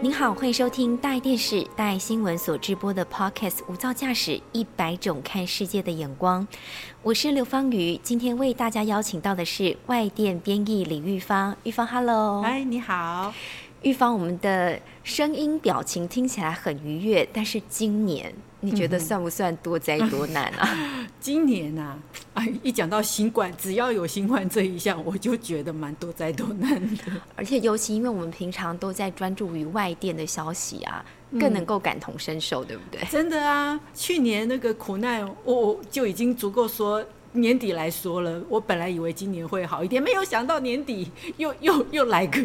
您好，欢迎收听大爱电视、大爱新闻所直播的 Podcast《无噪驾驶一百种看世界的眼光》。我是刘芳瑜，今天为大家邀请到的是外电编译李玉芳。玉芳，Hello，嗨，你好。玉芳，我们的声音表情听起来很愉悦，但是今年你觉得算不算多灾多难啊？今年呐，哎，一讲到新冠，只要有新冠这一项，我就觉得蛮多灾多难的。而且尤其因为我们平常都在专注于外电的消息啊，更能够感同身受，对不对？真的啊，去年那个苦难，我就已经足够说。年底来说了，我本来以为今年会好一点，没有想到年底又 又又来个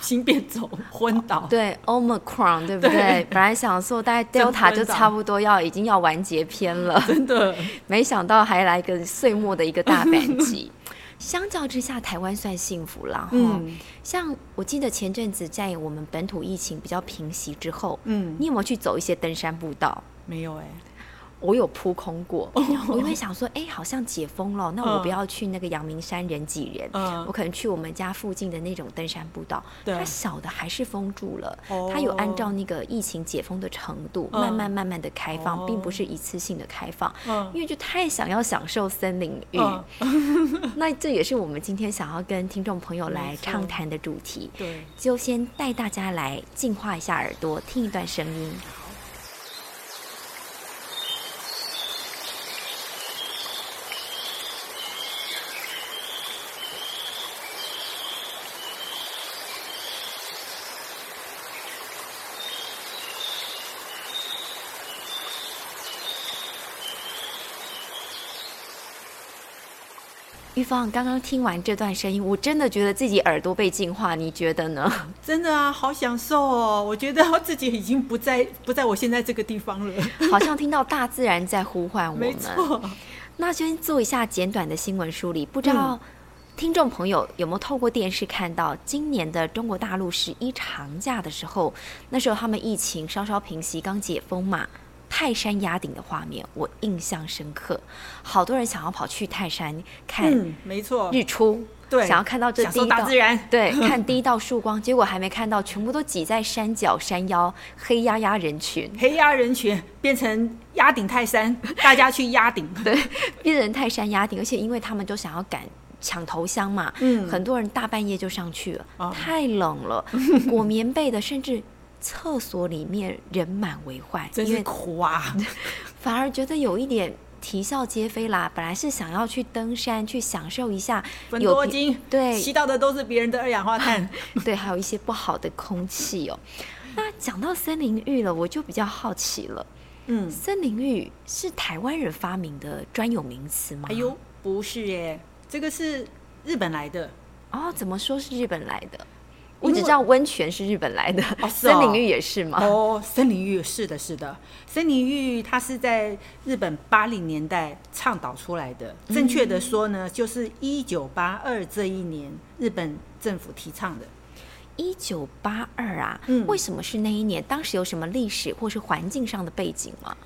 新变种，昏倒。对，Omicron，对不对？本来想说大概 Delta 就差不多要已经要完结篇了，真的，没想到还来个岁末的一个大反击。相较之下，台湾算幸福了。嗯，像我记得前阵子在我们本土疫情比较平息之后，嗯，你有没有去走一些登山步道？没有哎。我有扑空过，我因为想说，哎，好像解封了，那我不要去那个阳明山人挤人，我可能去我们家附近的那种登山步道，它小的还是封住了，它有按照那个疫情解封的程度，慢慢慢慢的开放，并不是一次性的开放，因为就太想要享受森林浴，那这也是我们今天想要跟听众朋友来畅谈的主题，对，就先带大家来净化一下耳朵，听一段声音。玉芳，刚刚听完这段声音，我真的觉得自己耳朵被净化，你觉得呢？真的啊，好享受哦！我觉得我自己已经不在不在我现在这个地方了，好像听到大自然在呼唤我们。没错。那先做一下简短的新闻梳理，不知道听众朋友有没有透过电视看到今年的中国大陆十一长假的时候，那时候他们疫情稍稍平息，刚解封嘛。泰山压顶的画面，我印象深刻。好多人想要跑去泰山看，没错，日出，对，想要看到这第一道自然，对，看第一道曙光，结果还没看到，全部都挤在山脚山腰，黑压压人群，黑压人群变成压顶泰山，大家去压顶，对，变成泰山压顶，而且因为他们都想要赶抢头香嘛，嗯，很多人大半夜就上去了，太冷了，裹棉被的，甚至。厕所里面人满为患，真是苦啊！反而觉得有一点啼笑皆非啦。本来是想要去登山，去享受一下，有多金，对，吸到的都是别人的二氧化碳，对，还有一些不好的空气哦。那讲到森林浴了，我就比较好奇了。嗯，森林浴是台湾人发明的专有名词吗？哎呦，不是耶，这个是日本来的。哦，怎么说是日本来的？我只知道温泉是日本来的，森林浴也是吗？哦，森林浴是的，是的，森林浴它是在日本八零年代倡导出来的。正确的说呢，就是一九八二这一年日本政府提倡的。一九八二啊，嗯，为什么是那一年？当时有什么历史或是环境上的背景吗？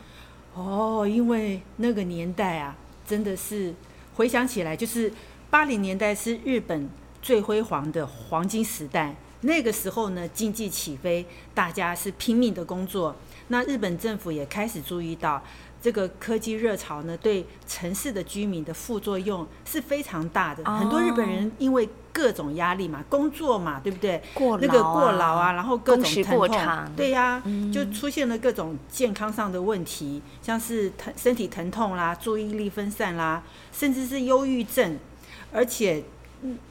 哦，因为那个年代啊，真的是回想起来，就是八零年代是日本。最辉煌的黄金时代，那个时候呢，经济起飞，大家是拼命的工作。那日本政府也开始注意到这个科技热潮呢，对城市的居民的副作用是非常大的。很多日本人因为各种压力嘛，工作嘛，对不对？那个过劳啊，然后各种疼痛，对呀，就出现了各种健康上的问题，像是疼身体疼痛啦，注意力分散啦，甚至是忧郁症，而且。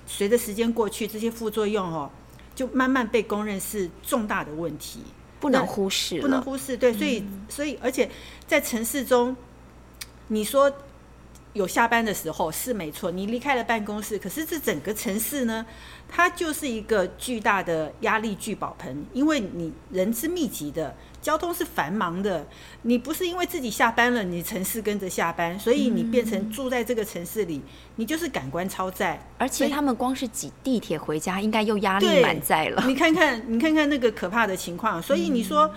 随着时间过去，这些副作用哦，就慢慢被公认是重大的问题，不能忽视，不能忽视。对，所以，所以，而且在城市中，你说有下班的时候是没错，你离开了办公室，可是这整个城市呢，它就是一个巨大的压力聚宝盆，因为你人是密集的。交通是繁忙的，你不是因为自己下班了，你城市跟着下班，所以你变成住在这个城市里，你就是感官超载。而且他们光是挤地铁回家，应该又压力满载了。你看看，你看看那个可怕的情况，所以你说。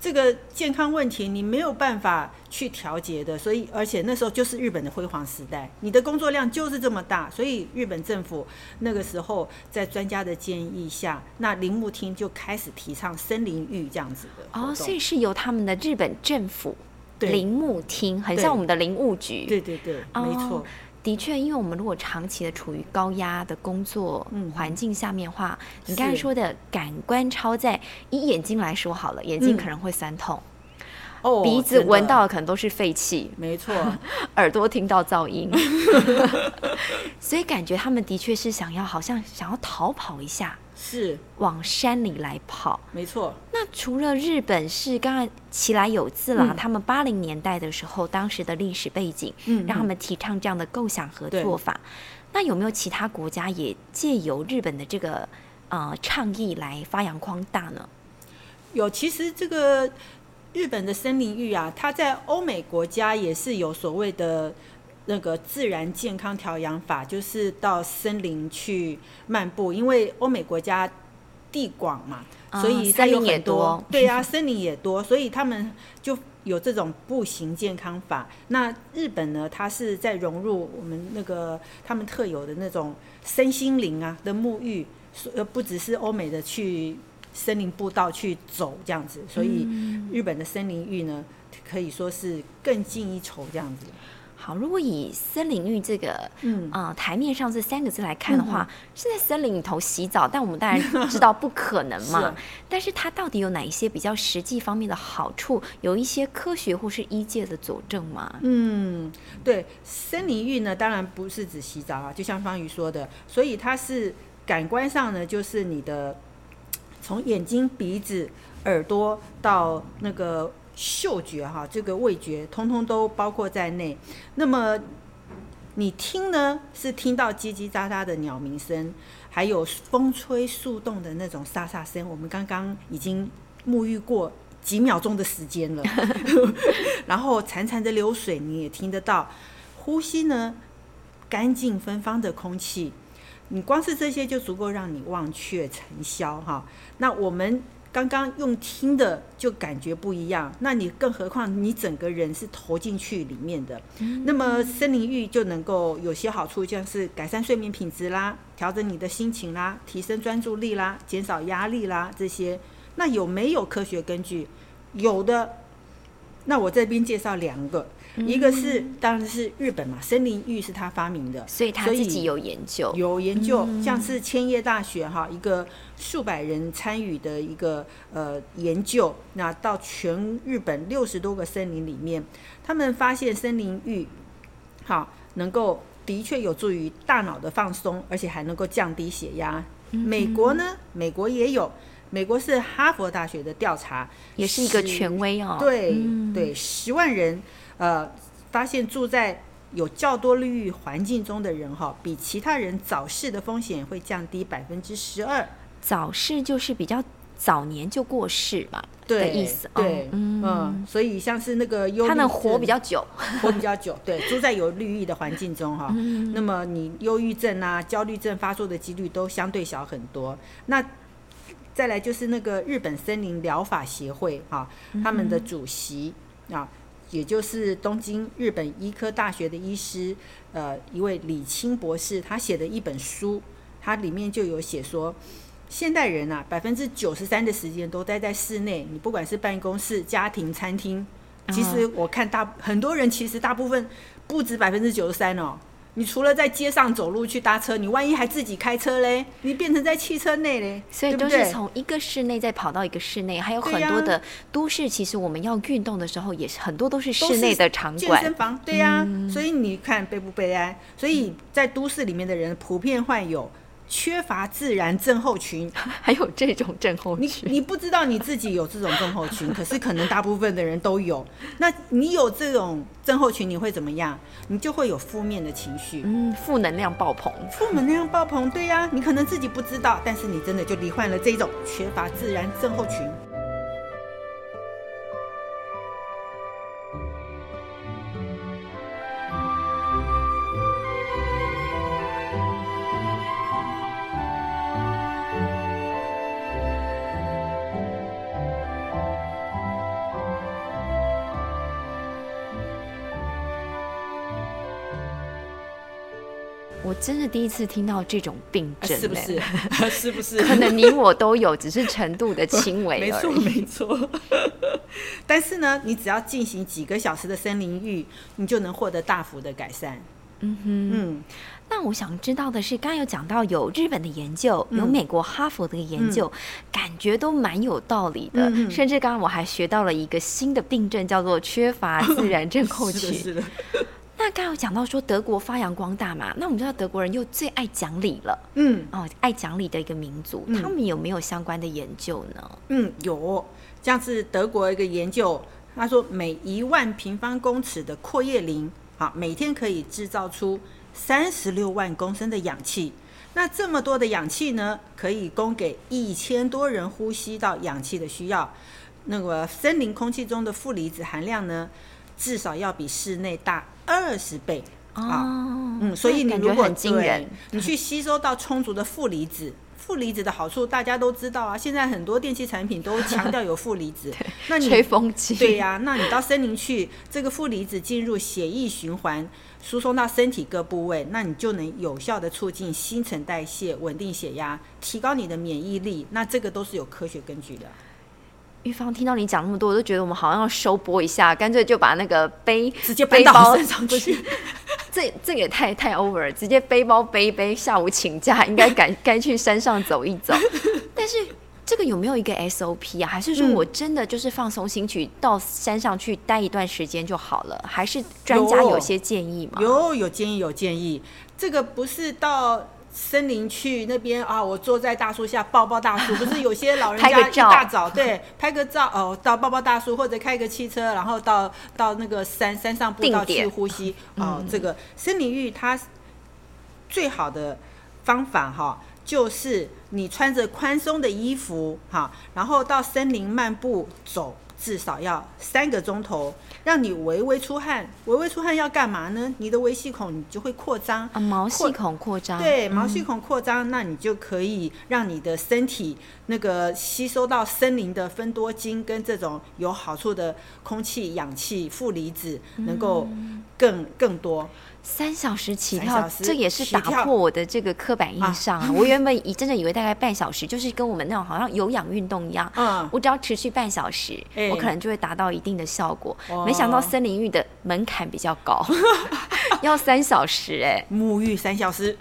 这个健康问题你没有办法去调节的，所以而且那时候就是日本的辉煌时代，你的工作量就是这么大，所以日本政府那个时候在专家的建议下，那铃木厅就开始提倡森林浴这样子的。哦，所以是由他们的日本政府铃木厅，很像我们的林务局。对对对，没错。的确，因为我们如果长期的处于高压的工作环境下面话，你刚才说的感官超载，以眼睛来说好了，眼睛可能会酸痛，哦，鼻子闻到的可能都是废气，没错，耳朵听到噪音，所以感觉他们的确是想要，好像想要逃跑一下。是。往山里来跑，没错。那除了日本是刚刚其来有字啦，他们八零年代的时候，当时的历史背景，嗯，让他们提倡这样的构想和做法。那有没有其他国家也借由日本的这个呃倡议来发扬光大呢？有，其实这个日本的森林浴啊，它在欧美国家也是有所谓的。那个自然健康调养法就是到森林去漫步，因为欧美国家地广嘛，所以森林也多。对啊，森林也多，所以他们就有这种步行健康法。那日本呢，它是在融入我们那个他们特有的那种身心灵啊的沐浴，呃，不只是欧美的去森林步道去走这样子，所以日本的森林浴呢，可以说是更进一筹这样子。好，如果以森林浴这个，嗯啊，台面上这三个字来看的话，是在森林里头洗澡，但我们当然知道不可能嘛。但是它到底有哪一些比较实际方面的好处？有一些科学或是医界的佐证吗？嗯，对，森林浴呢，当然不是指洗澡啊，就像方瑜说的，所以它是感官上呢，就是你的从眼睛、鼻子、耳朵到那个。嗅觉哈，这个味觉通通都包括在内。那么你听呢，是听到叽叽喳喳的鸟鸣声，还有风吹树动的那种沙沙声。我们刚刚已经沐浴过几秒钟的时间了，然后潺潺的流水你也听得到。呼吸呢，干净芬芳的空气，你光是这些就足够让你忘却尘嚣哈。那我们。刚刚用听的就感觉不一样，那你更何况你整个人是投进去里面的。那么森林浴就能够有些好处，像是改善睡眠品质啦，调整你的心情啦，提升专注力啦，减少压力啦这些。那有没有科学根据？有的。那我这边介绍两个。一个是当然是日本嘛，森林浴是他发明的，所以他自己有研究，有研究，像是千叶大学哈一个数百人参与的一个呃研究，那到全日本六十多个森林里面，他们发现森林浴好能够的确有助于大脑的放松，而且还能够降低血压。美国呢，美国也有，美国是哈佛大学的调查，也是一个权威哦，对对，十万人。呃，发现住在有较多绿域环境中的人哈，比其他人早逝的风险会降低百分之十二。早逝就是比较早年就过世嘛的意思。对，嗯，所以像是那个忧他们活比较久，活比较久。对，住在有绿意的环境中哈，那么你忧郁症啊、焦虑症发作的几率都相对小很多。那再来就是那个日本森林疗法协会哈，他们的主席啊。也就是东京日本医科大学的医师，呃，一位李清博士，他写的一本书，他里面就有写说，现代人啊，百分之九十三的时间都待在室内，你不管是办公室、家庭、餐厅，其实我看大很多人其实大部分不止百分之九十三哦。你除了在街上走路去搭车，你万一还自己开车嘞？你变成在汽车内嘞？所以都是从一个室内再跑到一个室内，还有很多的都市。其实我们要运动的时候，也是很多都是室内的场馆、健身房。对呀，所以你看悲不悲哀？所以在都市里面的人普遍患有缺乏自然症候群，还有这种症候群，你你不知道你自己有这种症候群，可是可能大部分的人都有。那你有这种症候群，你会怎么样？你就会有负面的情绪，嗯，负能量爆棚，负能量爆棚，对呀，你可能自己不知道，但是你真的就罹患了这种缺乏自然症候群。我真的第一次听到这种病症，是不是？是不是？可能你我都有，只是程度的轻微没错，没错。但是呢，你只要进行几个小时的森林浴，你就能获得大幅的改善。嗯哼，嗯。那我想知道的是，刚刚有讲到有日本的研究，有美国哈佛的研究，感觉都蛮有道理的。甚至刚刚我还学到了一个新的病症，叫做缺乏自然症 候群。是的。那刚刚有讲到说德国发扬光大嘛？那我们知道德国人又最爱讲理了，嗯，哦，爱讲理的一个民族，他们有没有相关的研究呢？嗯，有，像是德国一个研究，他说每一万平方公尺的阔叶林，好，每天可以制造出三十六万公升的氧气。那这么多的氧气呢，可以供给一千多人呼吸到氧气的需要。那个森林空气中的负离子含量呢，至少要比室内大。二十倍啊，嗯，所以你如果对，你去吸收到充足的负离子，负离子的好处大家都知道啊。现在很多电器产品都强调有负离子，那你吹风机对呀，那你到森林去，这个负离子进入血液循环，输送到身体各部位，那你就能有效的促进新陈代谢，稳定血压，提高你的免疫力。那这个都是有科学根据的。玉芳听到你讲那么多，我都觉得我们好像要收播一下，干脆就把那个背直接背包上去。这这也太太 over 了，直接背包背一背，下午请假，应该该 该去山上走一走。但是这个有没有一个 SOP 啊？还是说我真的就是放松心去到山上去待一段时间就好了？还是专家有些建议吗？有有建议有建议，这个不是到。森林去那边啊，我坐在大树下抱抱大树，不是有些老人家一大早对拍个照哦，到抱抱大树或者开个汽车，然后到到那个山山上步道去呼吸哦。这个森林浴它最好的方法哈，就是你穿着宽松的衣服哈，然后到森林漫步走。至少要三个钟头，让你微微出汗。微微出汗要干嘛呢？你的微细孔你就会扩张啊，毛细孔扩张。对，毛细孔扩张，那你就可以让你的身体那个吸收到森林的分多精跟这种有好处的空气、氧气、负离子能够更更多。三小时起跳，这也是打破我的这个刻板印象啊！我原本以真的以为大概半小时，就是跟我们那种好像有氧运动一样，嗯，我只要持续半小时，我可能就会达到一定的效果。没想到森林浴的门槛比较高，要三小时哎，沐浴三小时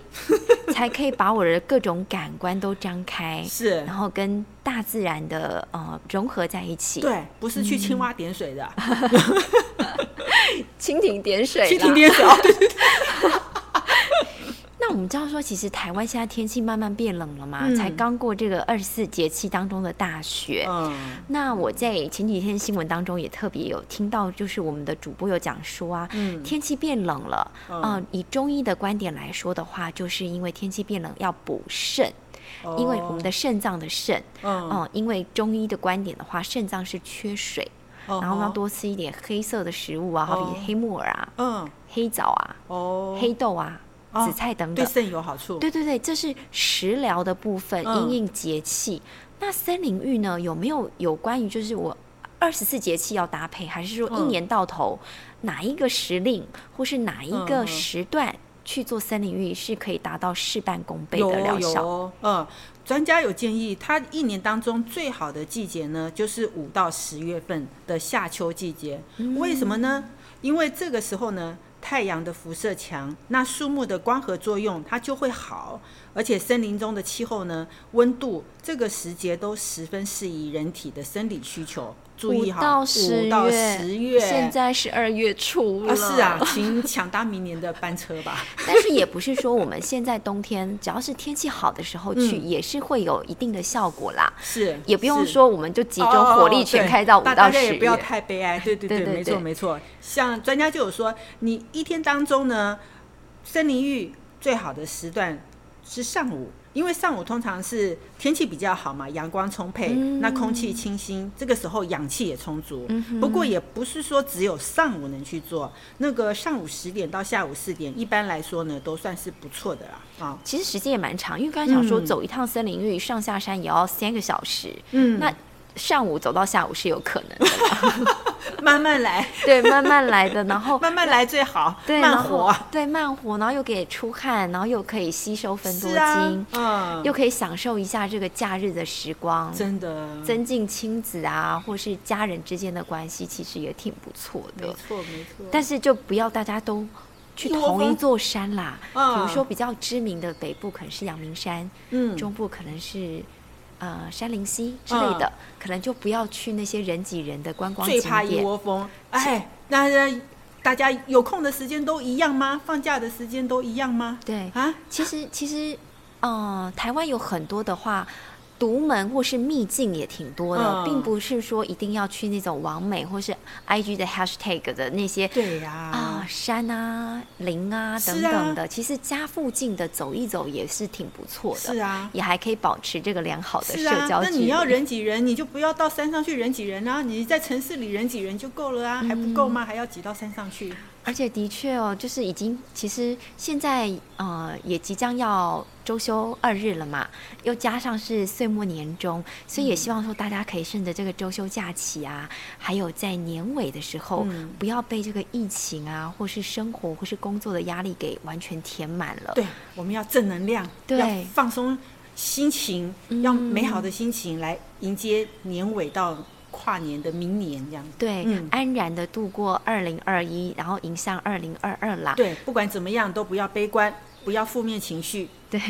才可以把我的各种感官都张开，是，然后跟大自然的呃融合在一起。对，不是去青蛙点水的。蜻蜓点水，蜻蜓点水。那我们知道说，其实台湾现在天气慢慢变冷了嘛，才刚过这个二十四节气当中的大雪。嗯，那我在前几天新闻当中也特别有听到，就是我们的主播有讲说啊，天气变冷了，嗯，以中医的观点来说的话，就是因为天气变冷要补肾，因为我们的肾脏的肾，嗯，因为中医的观点的话，肾脏是缺水。然后要多吃一点黑色的食物啊，好比黑木耳啊，嗯，黑枣啊，哦，黑豆啊，紫菜等等，对肾有好处。对对对，这是食疗的部分，因应节气。那森林浴呢？有没有有关于就是我二十四节气要搭配，还是说一年到头哪一个时令或是哪一个时段去做森林浴是可以达到事半功倍的疗效？嗯。专家有建议，它一年当中最好的季节呢，就是五到十月份的夏秋季节。为什么呢？因为这个时候呢，太阳的辐射强，那树木的光合作用它就会好，而且森林中的气候呢，温度这个时节都十分适宜人体的生理需求。注意哈，到十月，十月，现在是二月初了。是啊，请抢搭明年的班车吧。但是也不是说我们现在冬天只要是天气好的时候去，也是会有一定的效果啦。是，也不用说我们就集中火力全开到五到十月。不要太悲哀。对对对，没错没错。像专家就有说，你一天当中呢，森林浴最好的时段是上午。因为上午通常是天气比较好嘛，阳光充沛，那空气清新，这个时候氧气也充足。不过也不是说只有上午能去做，那个上午十点到下午四点，一般来说呢都算是不错的啦。啊，其实时间也蛮长，因为刚才想说走一趟森林浴上下山也要三个小时。嗯，那。上午走到下午是有可能的，慢慢来，对，慢慢来的，然后 慢慢来最好，对，慢活，对，慢活，然后又可以出汗，然后又可以吸收分多精，嗯，又可以享受一下这个假日的时光，真的，增进亲子啊，或是家人之间的关系，其实也挺不错的，没错没错。但是就不要大家都去同一座山啦，比如说比较知名的北部可能是阳明山，嗯，中部可能是。呃，山林溪之类的，可能就不要去那些人挤人的观光景点。最怕一窝蜂。哎，那大家有空的时间都一样吗？放假的时间都一样吗？对啊，其实其实，嗯，台湾有很多的话。独门或是秘境也挺多的，并不是说一定要去那种完美或是 I G 的 Hashtag 的那些对呀啊山啊林啊等等的，其实家附近的走一走也是挺不错的，是啊，也还可以保持这个良好的社交。那你要人挤人，你就不要到山上去人挤人啊！你在城市里人挤人就够了啊，还不够吗？还要挤到山上去？而且的确哦，就是已经其实现在呃也即将要周休二日了嘛，又加上是岁末年终，所以也希望说大家可以趁着这个周休假期啊，还有在年尾的时候，不要被这个疫情啊，或是生活或是工作的压力给完全填满了。对，我们要正能量，要放松心情，要美好的心情来迎接年尾到。跨年的明年这样，对，安然的度过二零二一，然后迎向二零二二啦。对，不管怎么样都不要悲观，不要负面情绪。对，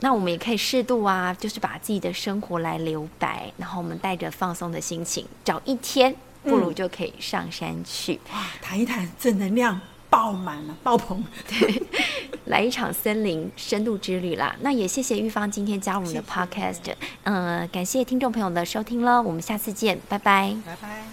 那我们也可以适度啊，就是把自己的生活来留白，然后我们带着放松的心情，找一天，不如就可以上山去，哇，谈一谈正能量。爆满了，爆棚，对，来一场森林深度之旅啦。那也谢谢玉芳今天加入我们的 podcast，嗯，感谢听众朋友的收听了，我们下次见，拜拜，拜拜。